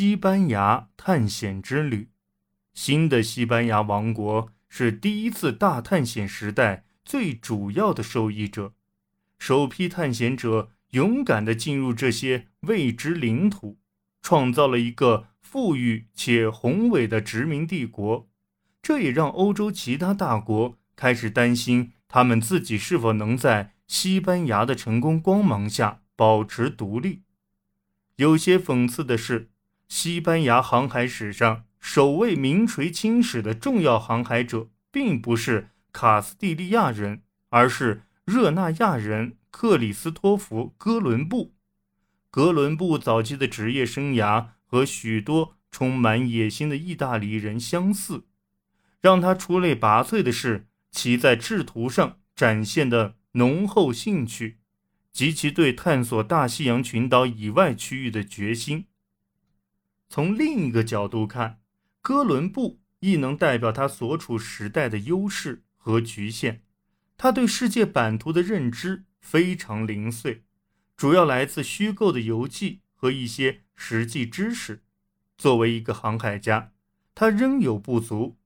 西班牙探险之旅。新的西班牙王国是第一次大探险时代最主要的受益者。首批探险者勇敢地进入这些未知领土，创造了一个富裕且宏伟的殖民帝国。这也让欧洲其他大国开始担心，他们自己是否能在西班牙的成功光芒下保持独立。有些讽刺的是，西班牙航海史上首位名垂青史的重要航海者，并不是卡斯蒂利亚人，而是。热那亚人克里斯托弗·哥伦布，哥伦布早期的职业生涯和许多充满野心的意大利人相似。让他出类拔萃的是其在制图上展现的浓厚兴趣及其对探索大西洋群岛以外区域的决心。从另一个角度看，哥伦布亦能代表他所处时代的优势和局限。他对世界版图的认知非常零碎，主要来自虚构的游记和一些实际知识。作为一个航海家，他仍有不足。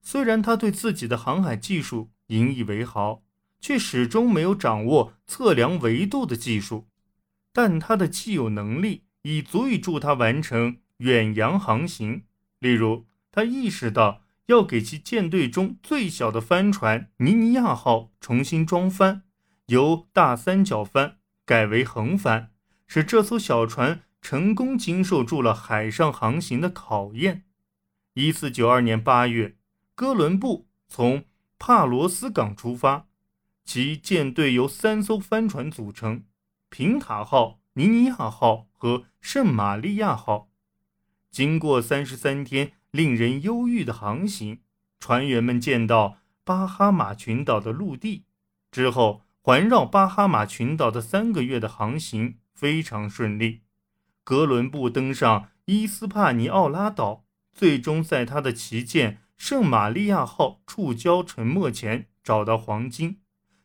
虽然他对自己的航海技术引以为豪，却始终没有掌握测量维度的技术。但他的既有能力已足以助他完成远洋航行。例如，他意识到。要给其舰队中最小的帆船“尼尼亚号”重新装帆，由大三角帆改为横帆，使这艘小船成功经受住了海上航行的考验。一四九二年八月，哥伦布从帕罗斯港出发，其舰队由三艘帆船组成：“平塔号”、“尼尼亚号”和“圣玛利亚号”。经过三十三天。令人忧郁的航行，船员们见到巴哈马群岛的陆地之后，环绕巴哈马群岛的三个月的航行非常顺利。哥伦布登上伊斯帕尼奥拉岛，最终在他的旗舰圣玛利亚号触礁沉没前找到黄金，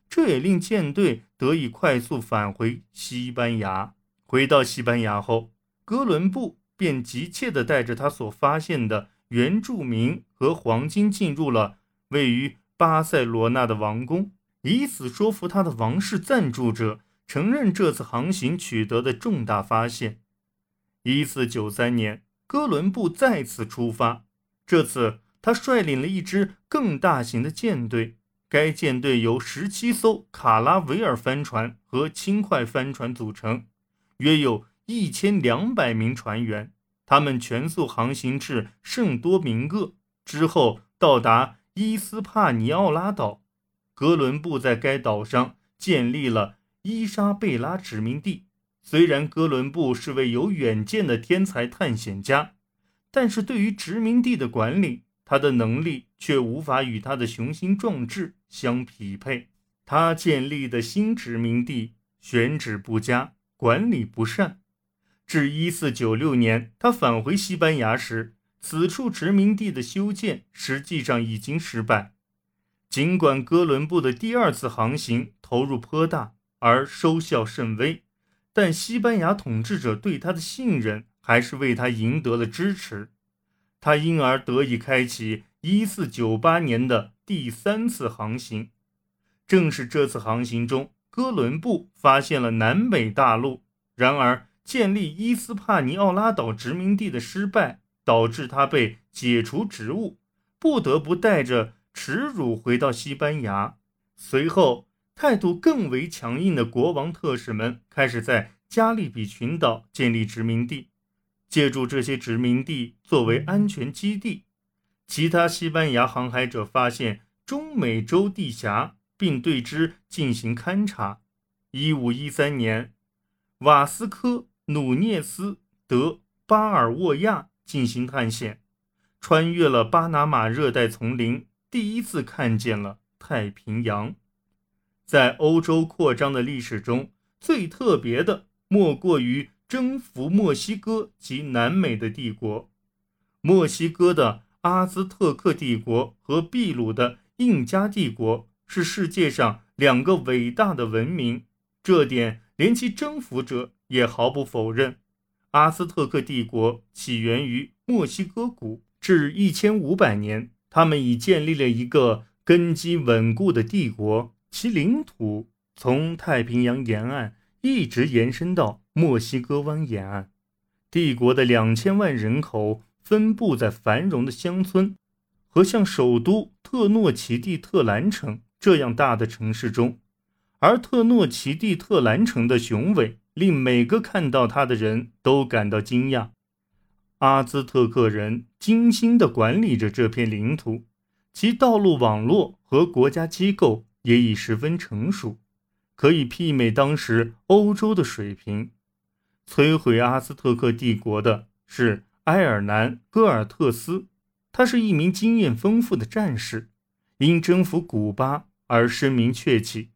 这也令舰队得以快速返回西班牙。回到西班牙后，哥伦布便急切地带着他所发现的。原住民和黄金进入了位于巴塞罗那的王宫，以此说服他的王室赞助者承认这次航行取得的重大发现。一四九三年，哥伦布再次出发，这次他率领了一支更大型的舰队，该舰队由十七艘卡拉维尔帆船和轻快帆船组成，约有一千两百名船员。他们全速航行至圣多明各之后，到达伊斯帕尼奥拉岛。哥伦布在该岛上建立了伊莎贝拉殖民地。虽然哥伦布是位有远见的天才探险家，但是对于殖民地的管理，他的能力却无法与他的雄心壮志相匹配。他建立的新殖民地选址不佳，管理不善。至一四九六年，他返回西班牙时，此处殖民地的修建实际上已经失败。尽管哥伦布的第二次航行投入颇大而收效甚微，但西班牙统治者对他的信任还是为他赢得了支持。他因而得以开启一四九八年的第三次航行。正是这次航行中，哥伦布发现了南北大陆。然而，建立伊斯帕尼奥拉岛殖民地的失败，导致他被解除职务，不得不带着耻辱回到西班牙。随后，态度更为强硬的国王特使们开始在加利比群岛建立殖民地，借助这些殖民地作为安全基地。其他西班牙航海者发现中美洲地峡，并对之进行勘察。一五一三年，瓦斯科。努涅斯·德巴尔沃亚进行探险，穿越了巴拿马热带丛林，第一次看见了太平洋。在欧洲扩张的历史中，最特别的莫过于征服墨西哥及南美的帝国。墨西哥的阿兹特克帝国和秘鲁的印加帝国是世界上两个伟大的文明，这点连其征服者。也毫不否认，阿兹特克帝国起源于墨西哥谷，至一千五百年，他们已建立了一个根基稳固的帝国，其领土从太平洋沿岸一直延伸到墨西哥湾沿岸。帝国的两千万人口分布在繁荣的乡村和像首都特诺奇蒂特兰城这样大的城市中，而特诺奇蒂特兰城的雄伟。令每个看到他的人都感到惊讶。阿兹特克人精心地管理着这片领土，其道路网络和国家机构也已十分成熟，可以媲美当时欧洲的水平。摧毁阿兹特克帝国的是埃尔南·戈尔特斯，他是一名经验丰富的战士，因征服古巴而声名鹊起。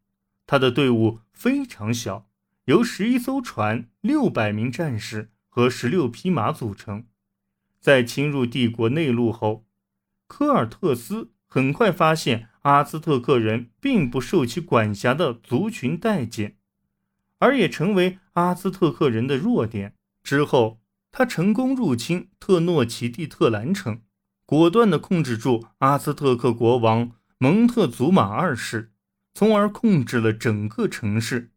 他的队伍非常小。由十一艘船、六百名战士和十六匹马组成。在侵入帝国内陆后，科尔特斯很快发现阿兹特克人并不受其管辖的族群待见，而也成为阿兹特克人的弱点。之后，他成功入侵特诺奇蒂特兰城，果断地控制住阿兹特克国王蒙特祖马二世，从而控制了整个城市。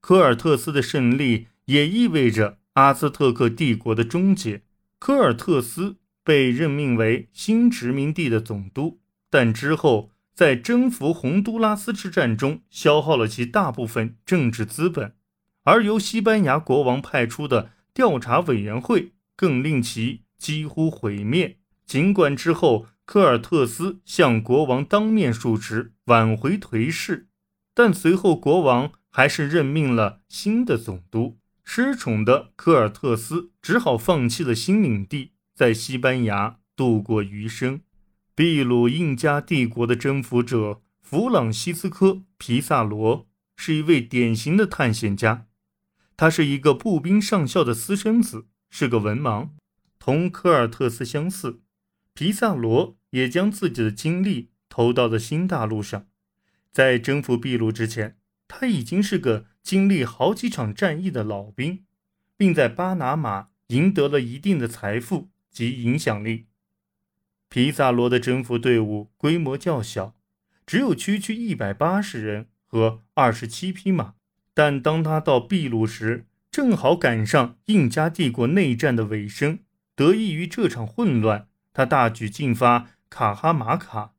科尔特斯的胜利也意味着阿兹特克帝国的终结。科尔特斯被任命为新殖民地的总督，但之后在征服洪都拉斯之战中消耗了其大部分政治资本，而由西班牙国王派出的调查委员会更令其几乎毁灭。尽管之后科尔特斯向国王当面述职，挽回颓势，但随后国王。还是任命了新的总督。失宠的科尔特斯只好放弃了新领地，在西班牙度过余生。秘鲁印加帝国的征服者弗朗西斯科·皮萨罗是一位典型的探险家。他是一个步兵上校的私生子，是个文盲。同科尔特斯相似，皮萨罗也将自己的精力投到了新大陆上。在征服秘鲁之前。他已经是个经历好几场战役的老兵，并在巴拿马赢得了一定的财富及影响力。皮萨罗的征服队伍规模较小，只有区区一百八十人和二十七匹马。但当他到秘鲁时，正好赶上印加帝国内战的尾声。得益于这场混乱，他大举进发卡哈马卡。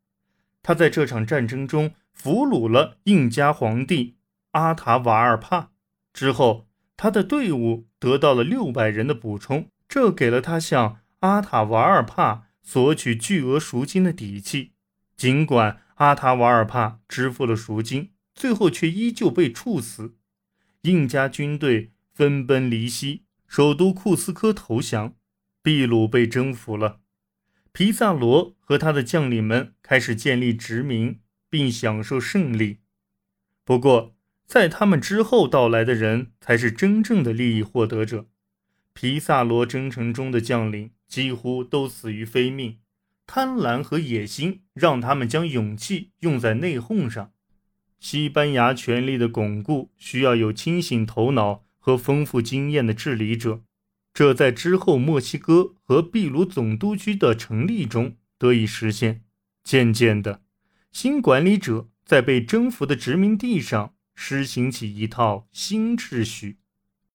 他在这场战争中俘虏了印加皇帝。阿塔瓦尔帕之后，他的队伍得到了六百人的补充，这给了他向阿塔瓦尔帕索取巨额赎金的底气。尽管阿塔瓦尔帕支付了赎金，最后却依旧被处死。印加军队分崩离析，首都库斯科投降，秘鲁被征服了。皮萨罗和他的将领们开始建立殖民，并享受胜利。不过，在他们之后到来的人才是真正的利益获得者。皮萨罗征程中的将领几乎都死于非命，贪婪和野心让他们将勇气用在内讧上。西班牙权力的巩固需要有清醒头脑和丰富经验的治理者，这在之后墨西哥和秘鲁总督区的成立中得以实现。渐渐的，新管理者在被征服的殖民地上。施行起一套新秩序。